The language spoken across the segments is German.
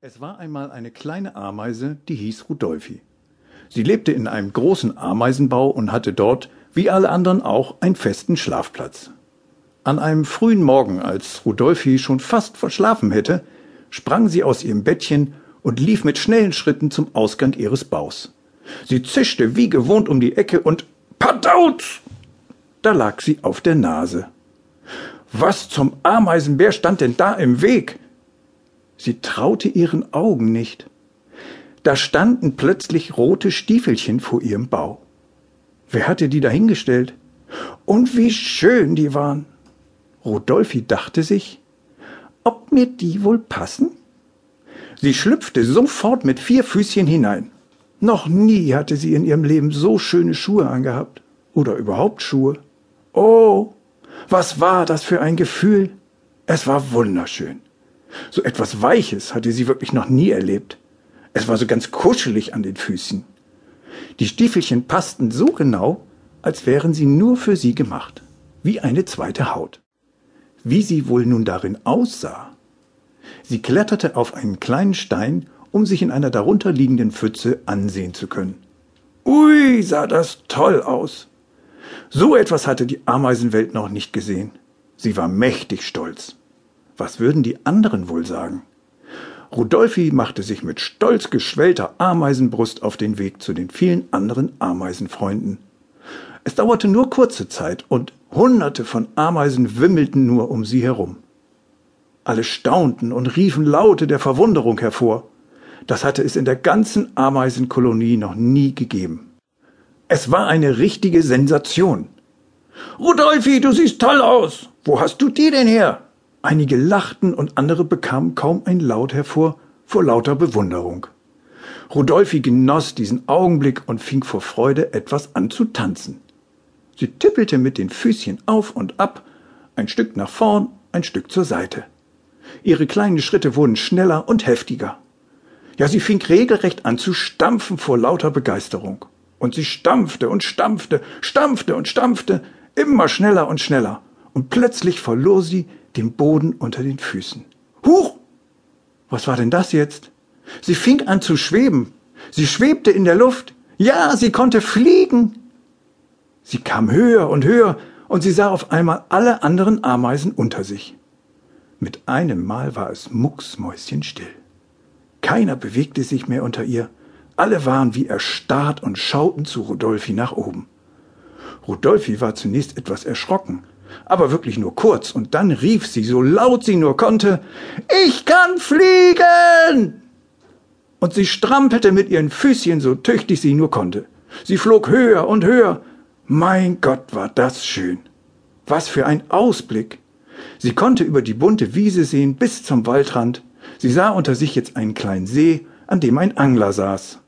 Es war einmal eine kleine Ameise, die hieß Rudolfi. Sie lebte in einem großen Ameisenbau und hatte dort, wie alle anderen auch, einen festen Schlafplatz. An einem frühen Morgen, als Rudolfi schon fast verschlafen hätte, sprang sie aus ihrem Bettchen und lief mit schnellen Schritten zum Ausgang ihres Baus. Sie zischte wie gewohnt um die Ecke und Pataut! Da lag sie auf der Nase. Was zum Ameisenbär stand denn da im Weg? Sie traute ihren Augen nicht. Da standen plötzlich rote Stiefelchen vor ihrem Bau. Wer hatte die dahingestellt? Und wie schön die waren. Rodolphi dachte sich, ob mir die wohl passen? Sie schlüpfte sofort mit vier Füßchen hinein. Noch nie hatte sie in ihrem Leben so schöne Schuhe angehabt. Oder überhaupt Schuhe. Oh, was war das für ein Gefühl? Es war wunderschön. So etwas Weiches hatte sie wirklich noch nie erlebt. Es war so ganz kuschelig an den Füßen. Die Stiefelchen passten so genau, als wären sie nur für sie gemacht, wie eine zweite Haut. Wie sie wohl nun darin aussah. Sie kletterte auf einen kleinen Stein, um sich in einer darunter liegenden Pfütze ansehen zu können. Ui, sah das toll aus. So etwas hatte die Ameisenwelt noch nicht gesehen. Sie war mächtig stolz. Was würden die anderen wohl sagen? Rudolfi machte sich mit stolz geschwellter Ameisenbrust auf den Weg zu den vielen anderen Ameisenfreunden. Es dauerte nur kurze Zeit und hunderte von Ameisen wimmelten nur um sie herum. Alle staunten und riefen Laute der Verwunderung hervor. Das hatte es in der ganzen Ameisenkolonie noch nie gegeben. Es war eine richtige Sensation. Rudolfi, du siehst toll aus. Wo hast du die denn her? Einige lachten und andere bekamen kaum ein Laut hervor vor lauter Bewunderung. Rudolfi genoss diesen Augenblick und fing vor Freude etwas an zu tanzen. Sie tippelte mit den Füßchen auf und ab, ein Stück nach vorn, ein Stück zur Seite. Ihre kleinen Schritte wurden schneller und heftiger. Ja, sie fing regelrecht an zu stampfen vor lauter Begeisterung. Und sie stampfte und stampfte, stampfte und stampfte, immer schneller und schneller. Und plötzlich verlor sie den Boden unter den Füßen. Huch! Was war denn das jetzt? Sie fing an zu schweben. Sie schwebte in der Luft. Ja, sie konnte fliegen. Sie kam höher und höher, und sie sah auf einmal alle anderen Ameisen unter sich. Mit einem Mal war es mucksmäuschenstill. Keiner bewegte sich mehr unter ihr. Alle waren wie erstarrt und schauten zu Rudolfi nach oben. Rudolfi war zunächst etwas erschrocken, aber wirklich nur kurz, und dann rief sie, so laut sie nur konnte, Ich kann fliegen! Und sie strampelte mit ihren Füßchen so tüchtig sie nur konnte. Sie flog höher und höher. Mein Gott, war das schön. Was für ein Ausblick. Sie konnte über die bunte Wiese sehen bis zum Waldrand. Sie sah unter sich jetzt einen kleinen See, an dem ein Angler saß.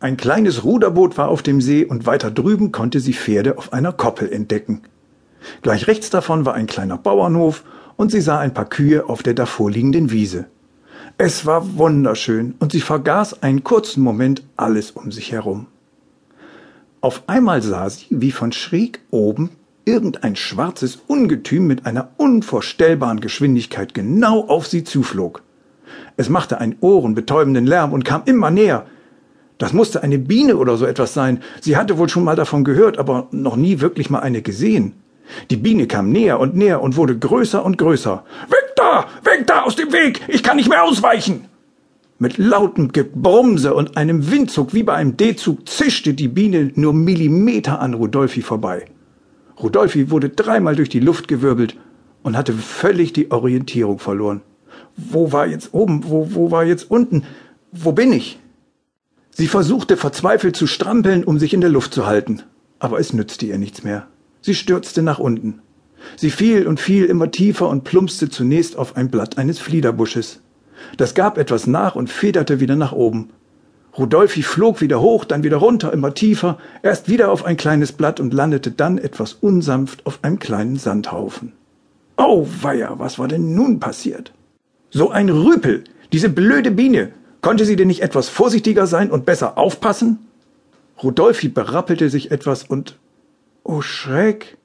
Ein kleines Ruderboot war auf dem See und weiter drüben konnte sie Pferde auf einer Koppel entdecken. Gleich rechts davon war ein kleiner Bauernhof und sie sah ein paar Kühe auf der davorliegenden Wiese. Es war wunderschön und sie vergaß einen kurzen Moment alles um sich herum. Auf einmal sah sie, wie von schräg oben irgendein schwarzes Ungetüm mit einer unvorstellbaren Geschwindigkeit genau auf sie zuflog. Es machte einen ohrenbetäubenden Lärm und kam immer näher. Das musste eine Biene oder so etwas sein. Sie hatte wohl schon mal davon gehört, aber noch nie wirklich mal eine gesehen. Die Biene kam näher und näher und wurde größer und größer. Weg da! Weg da aus dem Weg! Ich kann nicht mehr ausweichen! Mit lautem Gebrumse und einem Windzug wie bei einem D-Zug zischte die Biene nur Millimeter an Rudolfi vorbei. Rudolfi wurde dreimal durch die Luft gewirbelt und hatte völlig die Orientierung verloren. Wo war jetzt oben? Wo, wo war jetzt unten? Wo bin ich? Sie versuchte verzweifelt zu strampeln, um sich in der Luft zu halten, aber es nützte ihr nichts mehr. Sie stürzte nach unten. Sie fiel und fiel immer tiefer und plumpste zunächst auf ein Blatt eines Fliederbusches. Das gab etwas nach und federte wieder nach oben. Rudolfi flog wieder hoch, dann wieder runter, immer tiefer, erst wieder auf ein kleines Blatt und landete dann etwas unsanft auf einem kleinen Sandhaufen. Oh weia, was war denn nun passiert? So ein Rüpel, diese blöde Biene. Konnte sie denn nicht etwas vorsichtiger sein und besser aufpassen? Rudolfi berappelte sich etwas und Oh Schreck!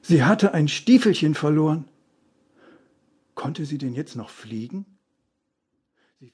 Sie hatte ein Stiefelchen verloren. Konnte sie denn jetzt noch fliegen?